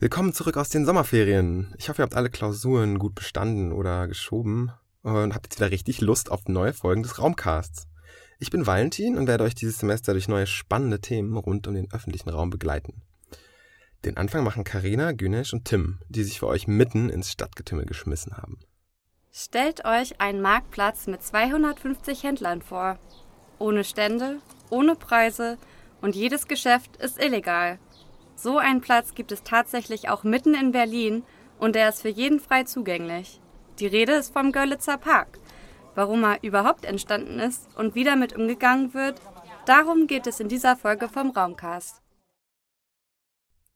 Willkommen zurück aus den Sommerferien. Ich hoffe, ihr habt alle Klausuren gut bestanden oder geschoben und habt jetzt wieder richtig Lust auf neue Folgen des Raumcasts. Ich bin Valentin und werde euch dieses Semester durch neue spannende Themen rund um den öffentlichen Raum begleiten. Den Anfang machen Karina, Günesh und Tim, die sich für euch mitten ins Stadtgetümmel geschmissen haben. Stellt euch einen Marktplatz mit 250 Händlern vor. Ohne Stände, ohne Preise und jedes Geschäft ist illegal. So einen Platz gibt es tatsächlich auch mitten in Berlin und er ist für jeden frei zugänglich. Die Rede ist vom Görlitzer Park. Warum er überhaupt entstanden ist und wie damit umgegangen wird, darum geht es in dieser Folge vom Raumcast.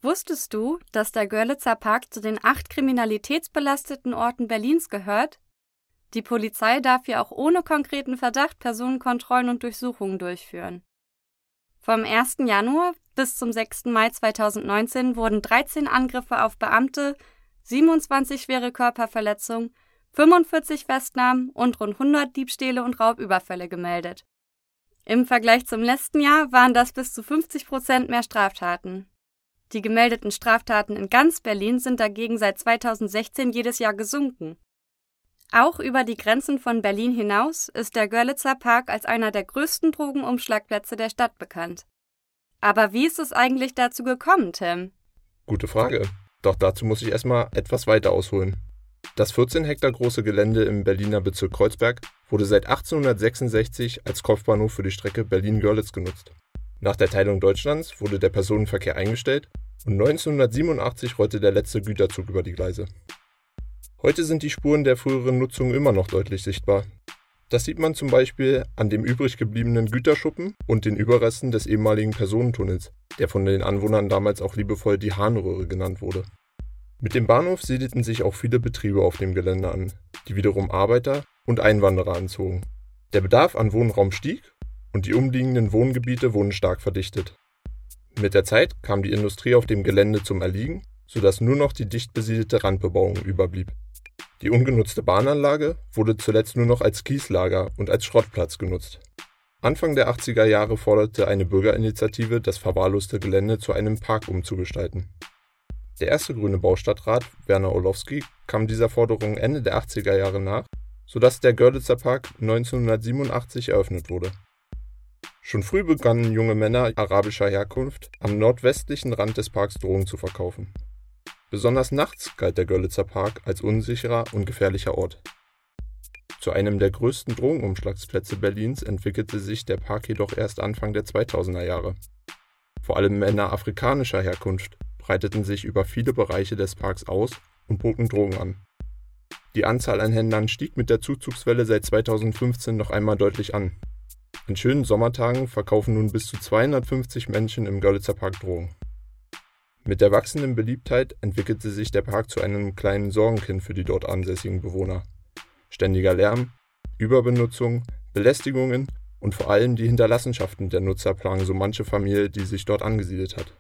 Wusstest du, dass der Görlitzer Park zu den acht kriminalitätsbelasteten Orten Berlins gehört? Die Polizei darf hier auch ohne konkreten Verdacht Personenkontrollen und Durchsuchungen durchführen. Vom 1. Januar bis zum 6. Mai 2019 wurden 13 Angriffe auf Beamte, 27 schwere Körperverletzungen, 45 Festnahmen und rund 100 Diebstähle und Raubüberfälle gemeldet. Im Vergleich zum letzten Jahr waren das bis zu 50 Prozent mehr Straftaten. Die gemeldeten Straftaten in ganz Berlin sind dagegen seit 2016 jedes Jahr gesunken. Auch über die Grenzen von Berlin hinaus ist der Görlitzer Park als einer der größten Drogenumschlagplätze der Stadt bekannt. Aber wie ist es eigentlich dazu gekommen, Tim? Gute Frage. Doch dazu muss ich erstmal etwas weiter ausholen. Das 14 Hektar große Gelände im Berliner Bezirk Kreuzberg wurde seit 1866 als Kopfbahnhof für die Strecke Berlin-Görlitz genutzt. Nach der Teilung Deutschlands wurde der Personenverkehr eingestellt und 1987 rollte der letzte Güterzug über die Gleise. Heute sind die Spuren der früheren Nutzung immer noch deutlich sichtbar. Das sieht man zum Beispiel an dem übrig gebliebenen Güterschuppen und den Überresten des ehemaligen Personentunnels, der von den Anwohnern damals auch liebevoll die Harnröhre genannt wurde. Mit dem Bahnhof siedelten sich auch viele Betriebe auf dem Gelände an, die wiederum Arbeiter und Einwanderer anzogen. Der Bedarf an Wohnraum stieg und die umliegenden Wohngebiete wurden stark verdichtet. Mit der Zeit kam die Industrie auf dem Gelände zum Erliegen, sodass nur noch die dicht besiedelte Randbebauung überblieb. Die ungenutzte Bahnanlage wurde zuletzt nur noch als Kieslager und als Schrottplatz genutzt. Anfang der 80er Jahre forderte eine Bürgerinitiative, das verwahrloste Gelände zu einem Park umzugestalten. Der erste grüne Baustadtrat, Werner Orlowski, kam dieser Forderung Ende der 80er Jahre nach, sodass der Görlitzer Park 1987 eröffnet wurde. Schon früh begannen junge Männer arabischer Herkunft am nordwestlichen Rand des Parks Drogen zu verkaufen Besonders nachts galt der Görlitzer Park als unsicherer und gefährlicher Ort. Zu einem der größten Drogenumschlagsplätze Berlins entwickelte sich der Park jedoch erst Anfang der 2000er Jahre. Vor allem Männer afrikanischer Herkunft breiteten sich über viele Bereiche des Parks aus und boten Drogen an. Die Anzahl an Händlern stieg mit der Zuzugswelle seit 2015 noch einmal deutlich an. An schönen Sommertagen verkaufen nun bis zu 250 Menschen im Görlitzer Park Drogen mit der wachsenden Beliebtheit entwickelte sich der Park zu einem kleinen Sorgenkind für die dort ansässigen Bewohner. Ständiger Lärm, Überbenutzung, Belästigungen und vor allem die Hinterlassenschaften der Nutzer plagen so manche Familie, die sich dort angesiedelt hat.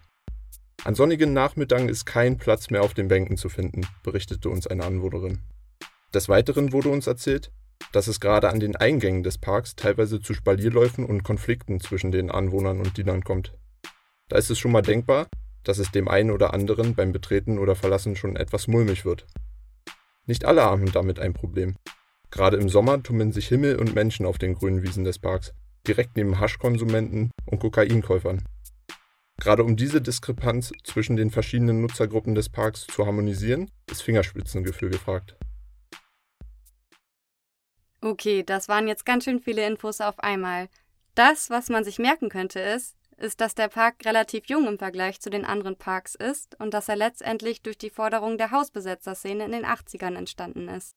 An sonnigen Nachmittagen ist kein Platz mehr auf den Bänken zu finden, berichtete uns eine Anwohnerin. Des Weiteren wurde uns erzählt, dass es gerade an den Eingängen des Parks teilweise zu Spalierläufen und Konflikten zwischen den Anwohnern und Dienern kommt. Da ist es schon mal denkbar, dass es dem einen oder anderen beim Betreten oder Verlassen schon etwas mulmig wird. Nicht alle haben damit ein Problem. Gerade im Sommer tummeln sich Himmel und Menschen auf den grünen Wiesen des Parks, direkt neben Haschkonsumenten und Kokainkäufern. Gerade um diese Diskrepanz zwischen den verschiedenen Nutzergruppen des Parks zu harmonisieren, ist Fingerspitzengefühl gefragt. Okay, das waren jetzt ganz schön viele Infos auf einmal. Das, was man sich merken könnte, ist, ist, dass der Park relativ jung im Vergleich zu den anderen Parks ist und dass er letztendlich durch die Forderung der Hausbesetzerszene in den 80ern entstanden ist.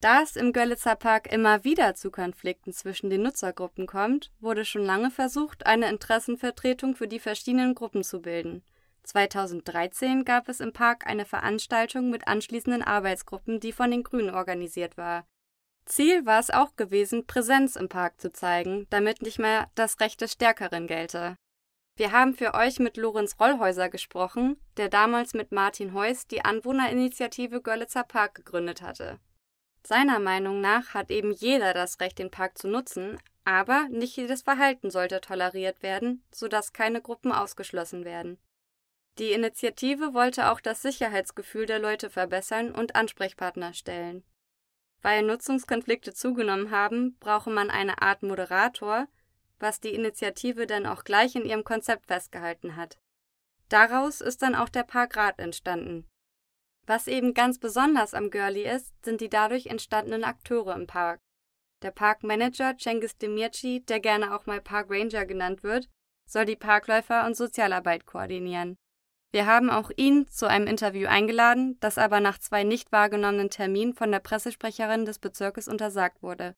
Da es im Görlitzer Park immer wieder zu Konflikten zwischen den Nutzergruppen kommt, wurde schon lange versucht, eine Interessenvertretung für die verschiedenen Gruppen zu bilden. 2013 gab es im Park eine Veranstaltung mit anschließenden Arbeitsgruppen, die von den Grünen organisiert war. Ziel war es auch gewesen, Präsenz im Park zu zeigen, damit nicht mehr das Recht des Stärkeren gelte. Wir haben für euch mit Lorenz Rollhäuser gesprochen, der damals mit Martin Heuss die Anwohnerinitiative Görlitzer Park gegründet hatte. Seiner Meinung nach hat eben jeder das Recht, den Park zu nutzen, aber nicht jedes Verhalten sollte toleriert werden, sodass keine Gruppen ausgeschlossen werden. Die Initiative wollte auch das Sicherheitsgefühl der Leute verbessern und Ansprechpartner stellen. Weil Nutzungskonflikte zugenommen haben, brauche man eine Art Moderator, was die Initiative dann auch gleich in ihrem Konzept festgehalten hat. Daraus ist dann auch der Parkrat entstanden. Was eben ganz besonders am Girlie ist, sind die dadurch entstandenen Akteure im Park. Der Parkmanager Cengiz Demirci, der gerne auch mal Park Ranger genannt wird, soll die Parkläufer und Sozialarbeit koordinieren. Wir haben auch ihn zu einem Interview eingeladen, das aber nach zwei nicht wahrgenommenen Terminen von der Pressesprecherin des Bezirkes untersagt wurde.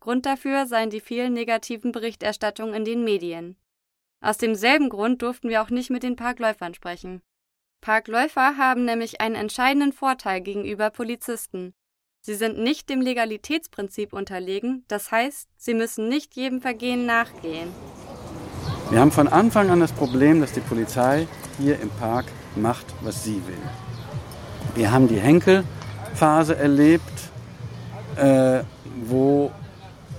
Grund dafür seien die vielen negativen Berichterstattungen in den Medien. Aus demselben Grund durften wir auch nicht mit den Parkläufern sprechen. Parkläufer haben nämlich einen entscheidenden Vorteil gegenüber Polizisten. Sie sind nicht dem Legalitätsprinzip unterlegen, das heißt, sie müssen nicht jedem Vergehen nachgehen. Wir haben von Anfang an das Problem, dass die Polizei hier im Park macht, was sie will. Wir haben die Henkelphase erlebt, äh, wo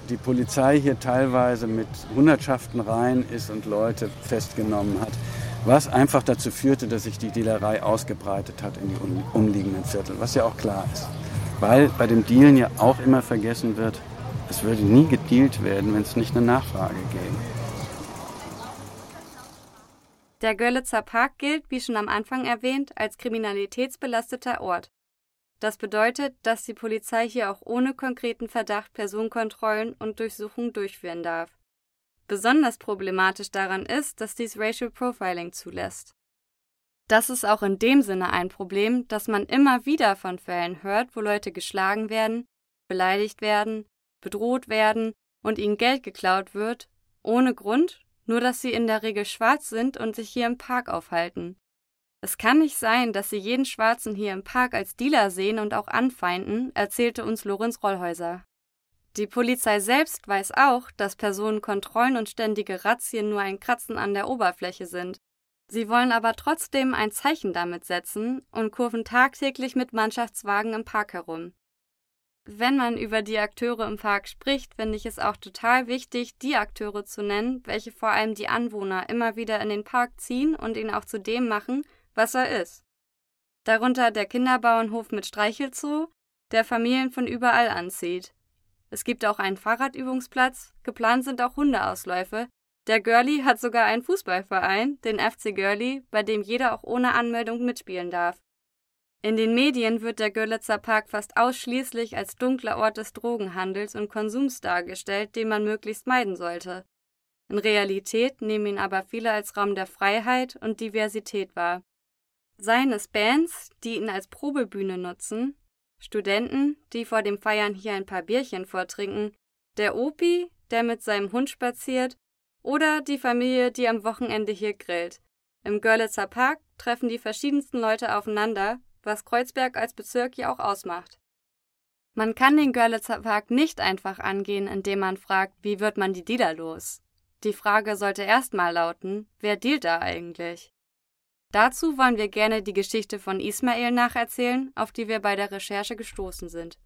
die Polizei hier teilweise mit Hundertschaften rein ist und Leute festgenommen hat, was einfach dazu führte, dass sich die Dealerei ausgebreitet hat in die umliegenden Viertel, was ja auch klar ist. Weil bei dem Dealen ja auch immer vergessen wird, es würde nie gedealt werden, wenn es nicht eine Nachfrage gäbe. Der Görlitzer Park gilt, wie schon am Anfang erwähnt, als kriminalitätsbelasteter Ort. Das bedeutet, dass die Polizei hier auch ohne konkreten Verdacht Personenkontrollen und Durchsuchungen durchführen darf. Besonders problematisch daran ist, dass dies Racial Profiling zulässt. Das ist auch in dem Sinne ein Problem, dass man immer wieder von Fällen hört, wo Leute geschlagen werden, beleidigt werden, bedroht werden und ihnen Geld geklaut wird, ohne Grund, nur dass sie in der Regel schwarz sind und sich hier im Park aufhalten. Es kann nicht sein, dass sie jeden Schwarzen hier im Park als Dealer sehen und auch anfeinden, erzählte uns Lorenz Rollhäuser. Die Polizei selbst weiß auch, dass Personenkontrollen und ständige Razzien nur ein Kratzen an der Oberfläche sind. Sie wollen aber trotzdem ein Zeichen damit setzen und kurven tagtäglich mit Mannschaftswagen im Park herum. Wenn man über die Akteure im Park spricht, finde ich es auch total wichtig, die Akteure zu nennen, welche vor allem die Anwohner immer wieder in den Park ziehen und ihn auch zu dem machen, was er ist. Darunter der Kinderbauernhof mit Streichelzoo, der Familien von überall anzieht. Es gibt auch einen Fahrradübungsplatz, geplant sind auch Hundeausläufe. Der Girlie hat sogar einen Fußballverein, den FC Girlie, bei dem jeder auch ohne Anmeldung mitspielen darf. In den Medien wird der Görlitzer Park fast ausschließlich als dunkler Ort des Drogenhandels und Konsums dargestellt, den man möglichst meiden sollte. In Realität nehmen ihn aber viele als Raum der Freiheit und Diversität wahr. Seien es Bands, die ihn als Probebühne nutzen, Studenten, die vor dem Feiern hier ein paar Bierchen vortrinken, der Opi, der mit seinem Hund spaziert, oder die Familie, die am Wochenende hier grillt. Im Görlitzer Park treffen die verschiedensten Leute aufeinander, was Kreuzberg als Bezirk ja auch ausmacht. Man kann den Görlitzer Park nicht einfach angehen, indem man fragt, wie wird man die Dealer los? Die Frage sollte erstmal lauten, wer dealt da eigentlich? Dazu wollen wir gerne die Geschichte von Ismail nacherzählen, auf die wir bei der Recherche gestoßen sind.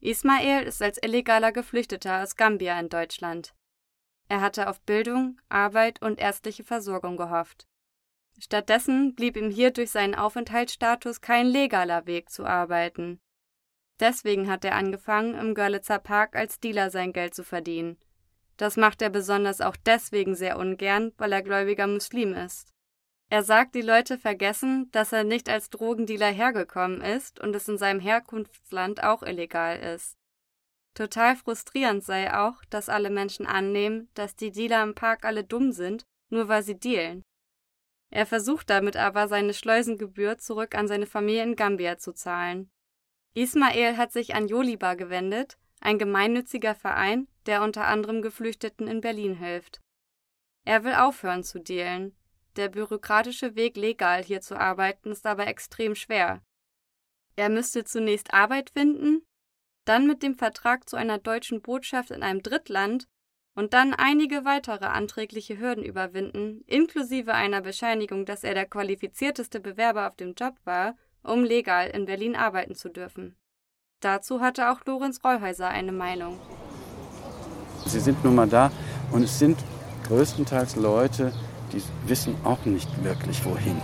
Ismail ist als illegaler Geflüchteter aus Gambia in Deutschland. Er hatte auf Bildung, Arbeit und ärztliche Versorgung gehofft. Stattdessen blieb ihm hier durch seinen Aufenthaltsstatus kein legaler Weg zu arbeiten. Deswegen hat er angefangen, im Görlitzer Park als Dealer sein Geld zu verdienen. Das macht er besonders auch deswegen sehr ungern, weil er gläubiger Muslim ist. Er sagt, die Leute vergessen, dass er nicht als Drogendealer hergekommen ist und es in seinem Herkunftsland auch illegal ist. Total frustrierend sei auch, dass alle Menschen annehmen, dass die Dealer im Park alle dumm sind, nur weil sie dealen. Er versucht damit aber, seine Schleusengebühr zurück an seine Familie in Gambia zu zahlen. Ismael hat sich an Joliba gewendet, ein gemeinnütziger Verein, der unter anderem Geflüchteten in Berlin hilft. Er will aufhören zu dealen, der bürokratische Weg, legal hier zu arbeiten, ist aber extrem schwer. Er müsste zunächst Arbeit finden, dann mit dem Vertrag zu einer deutschen Botschaft in einem Drittland und dann einige weitere anträgliche Hürden überwinden, inklusive einer Bescheinigung, dass er der qualifizierteste Bewerber auf dem Job war, um legal in Berlin arbeiten zu dürfen. Dazu hatte auch Lorenz Rollhäuser eine Meinung. Sie sind nun mal da und es sind größtenteils Leute, die wissen auch nicht wirklich wohin.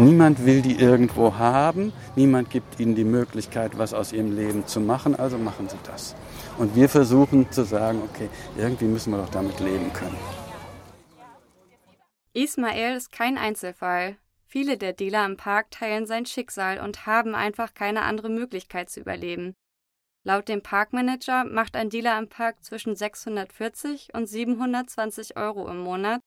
Niemand will die irgendwo haben, niemand gibt ihnen die Möglichkeit, was aus ihrem Leben zu machen, also machen sie das. Und wir versuchen zu sagen, okay, irgendwie müssen wir doch damit leben können. Ismael ist kein Einzelfall. Viele der Dealer im Park teilen sein Schicksal und haben einfach keine andere Möglichkeit zu überleben. Laut dem Parkmanager macht ein Dealer im Park zwischen 640 und 720 Euro im Monat,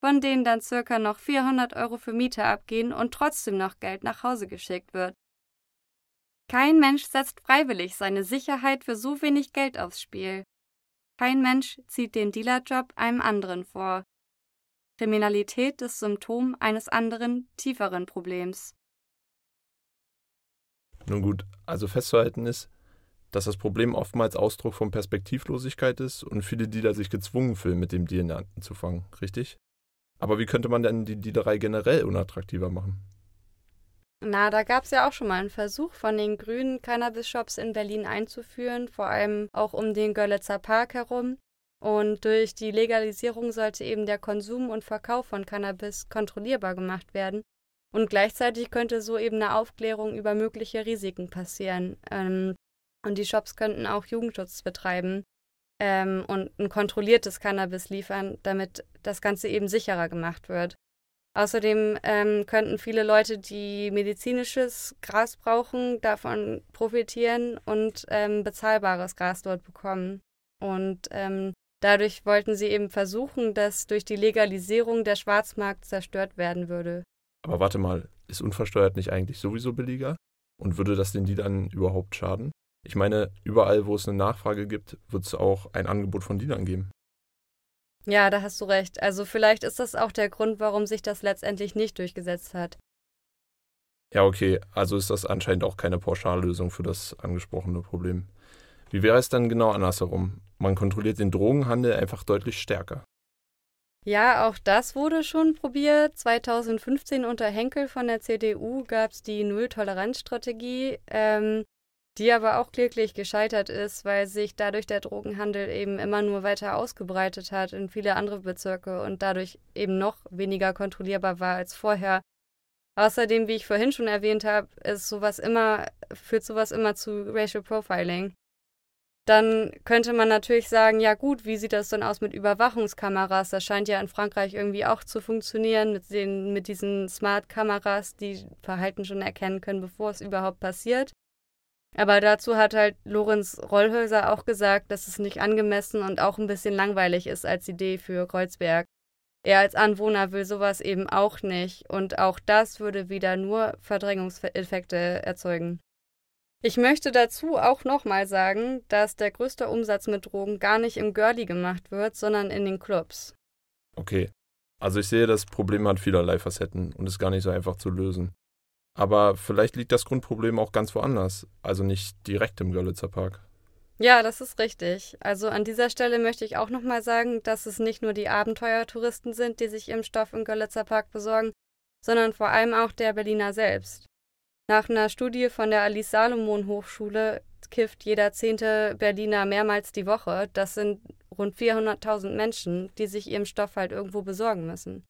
von denen dann circa noch 400 Euro für Miete abgehen und trotzdem noch Geld nach Hause geschickt wird. Kein Mensch setzt freiwillig seine Sicherheit für so wenig Geld aufs Spiel. Kein Mensch zieht den Dealerjob einem anderen vor. Kriminalität ist Symptom eines anderen, tieferen Problems. Nun gut, also festzuhalten ist, dass das Problem oftmals Ausdruck von Perspektivlosigkeit ist und viele Dealer sich gezwungen fühlen, mit dem Deal anzufangen, richtig? Aber wie könnte man denn die Dealerei generell unattraktiver machen? Na, da gab es ja auch schon mal einen Versuch von den grünen Cannabis-Shops in Berlin einzuführen, vor allem auch um den Görlitzer Park herum. Und durch die Legalisierung sollte eben der Konsum und Verkauf von Cannabis kontrollierbar gemacht werden. Und gleichzeitig könnte so eben eine Aufklärung über mögliche Risiken passieren. Ähm, und die Shops könnten auch Jugendschutz betreiben ähm, und ein kontrolliertes Cannabis liefern, damit das Ganze eben sicherer gemacht wird. Außerdem ähm, könnten viele Leute, die medizinisches Gras brauchen, davon profitieren und ähm, bezahlbares Gras dort bekommen. Und ähm, dadurch wollten sie eben versuchen, dass durch die Legalisierung der Schwarzmarkt zerstört werden würde. Aber warte mal, ist unversteuert nicht eigentlich sowieso billiger? Und würde das den Dealern überhaupt schaden? Ich meine, überall, wo es eine Nachfrage gibt, wird es auch ein Angebot von Dealern geben. Ja, da hast du recht. Also vielleicht ist das auch der Grund, warum sich das letztendlich nicht durchgesetzt hat. Ja, okay, also ist das anscheinend auch keine Pauschallösung für das angesprochene Problem. Wie wäre es dann genau andersherum? Man kontrolliert den Drogenhandel einfach deutlich stärker. Ja, auch das wurde schon probiert. 2015 unter Henkel von der CDU gab es die Null-Toleranz-Strategie. Ähm, die aber auch kläglich gescheitert ist, weil sich dadurch der Drogenhandel eben immer nur weiter ausgebreitet hat in viele andere Bezirke und dadurch eben noch weniger kontrollierbar war als vorher. Außerdem, wie ich vorhin schon erwähnt habe, ist sowas immer, führt sowas immer zu Racial Profiling. Dann könnte man natürlich sagen, ja gut, wie sieht das denn aus mit Überwachungskameras? Das scheint ja in Frankreich irgendwie auch zu funktionieren mit, den, mit diesen Smart-Kameras, die Verhalten schon erkennen können, bevor es überhaupt passiert. Aber dazu hat halt Lorenz Rollhäuser auch gesagt, dass es nicht angemessen und auch ein bisschen langweilig ist als Idee für Kreuzberg. Er als Anwohner will sowas eben auch nicht und auch das würde wieder nur Verdrängungseffekte erzeugen. Ich möchte dazu auch nochmal sagen, dass der größte Umsatz mit Drogen gar nicht im Girlie gemacht wird, sondern in den Clubs. Okay. Also ich sehe, das Problem hat vielerlei Facetten und ist gar nicht so einfach zu lösen. Aber vielleicht liegt das Grundproblem auch ganz woanders, also nicht direkt im Görlitzer Park. Ja, das ist richtig. Also an dieser Stelle möchte ich auch nochmal sagen, dass es nicht nur die Abenteuertouristen sind, die sich Impfstoff im Görlitzer Park besorgen, sondern vor allem auch der Berliner selbst. Nach einer Studie von der Alice Salomon Hochschule kifft jeder zehnte Berliner mehrmals die Woche. Das sind rund 400.000 Menschen, die sich ihren Stoff halt irgendwo besorgen müssen.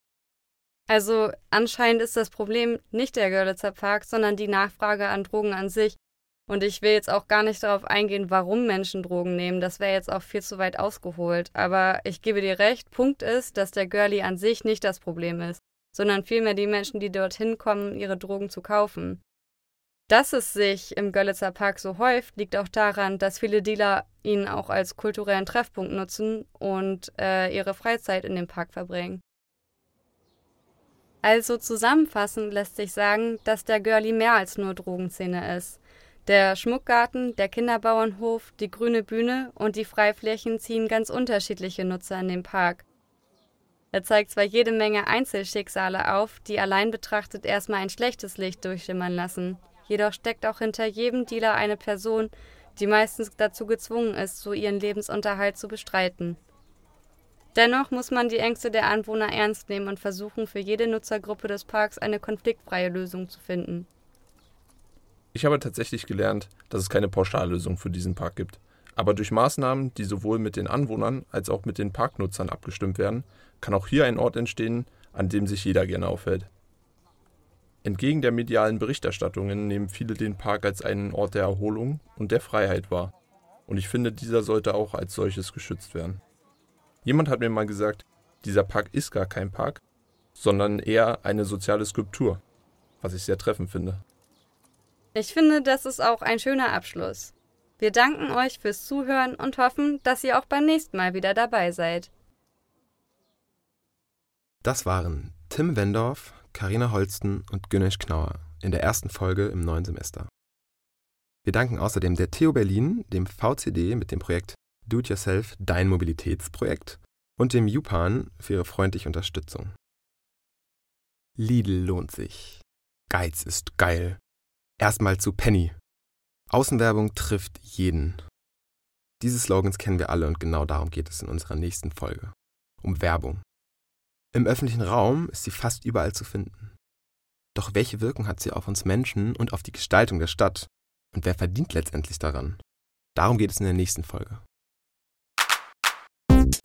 Also anscheinend ist das Problem nicht der Görlitzer Park, sondern die Nachfrage an Drogen an sich. Und ich will jetzt auch gar nicht darauf eingehen, warum Menschen Drogen nehmen. Das wäre jetzt auch viel zu weit ausgeholt. Aber ich gebe dir recht, Punkt ist, dass der Girlie an sich nicht das Problem ist, sondern vielmehr die Menschen, die dorthin kommen, ihre Drogen zu kaufen. Dass es sich im Görlitzer Park so häuft, liegt auch daran, dass viele Dealer ihn auch als kulturellen Treffpunkt nutzen und äh, ihre Freizeit in dem Park verbringen. Also zusammenfassend lässt sich sagen, dass der Girlie mehr als nur Drogenszene ist. Der Schmuckgarten, der Kinderbauernhof, die grüne Bühne und die Freiflächen ziehen ganz unterschiedliche Nutzer in den Park. Er zeigt zwar jede Menge Einzelschicksale auf, die allein betrachtet erstmal ein schlechtes Licht durchschimmern lassen. Jedoch steckt auch hinter jedem Dealer eine Person, die meistens dazu gezwungen ist, so ihren Lebensunterhalt zu bestreiten. Dennoch muss man die Ängste der Anwohner ernst nehmen und versuchen, für jede Nutzergruppe des Parks eine konfliktfreie Lösung zu finden. Ich habe tatsächlich gelernt, dass es keine Pauschallösung für diesen Park gibt. Aber durch Maßnahmen, die sowohl mit den Anwohnern als auch mit den Parknutzern abgestimmt werden, kann auch hier ein Ort entstehen, an dem sich jeder gerne aufhält. Entgegen der medialen Berichterstattungen nehmen viele den Park als einen Ort der Erholung und der Freiheit wahr. Und ich finde, dieser sollte auch als solches geschützt werden. Jemand hat mir mal gesagt, dieser Park ist gar kein Park, sondern eher eine soziale Skulptur, was ich sehr treffend finde. Ich finde, das ist auch ein schöner Abschluss. Wir danken euch fürs Zuhören und hoffen, dass ihr auch beim nächsten Mal wieder dabei seid. Das waren Tim Wendorf, Karina Holsten und Günesh Knauer in der ersten Folge im neuen Semester. Wir danken außerdem der TU Berlin, dem VCD mit dem Projekt Do It Yourself Dein Mobilitätsprojekt und dem Jupan für ihre freundliche Unterstützung. Lidl lohnt sich. Geiz ist geil. Erstmal zu Penny. Außenwerbung trifft jeden. Diese Slogans kennen wir alle und genau darum geht es in unserer nächsten Folge. Um Werbung. Im öffentlichen Raum ist sie fast überall zu finden. Doch welche Wirkung hat sie auf uns Menschen und auf die Gestaltung der Stadt? Und wer verdient letztendlich daran? Darum geht es in der nächsten Folge.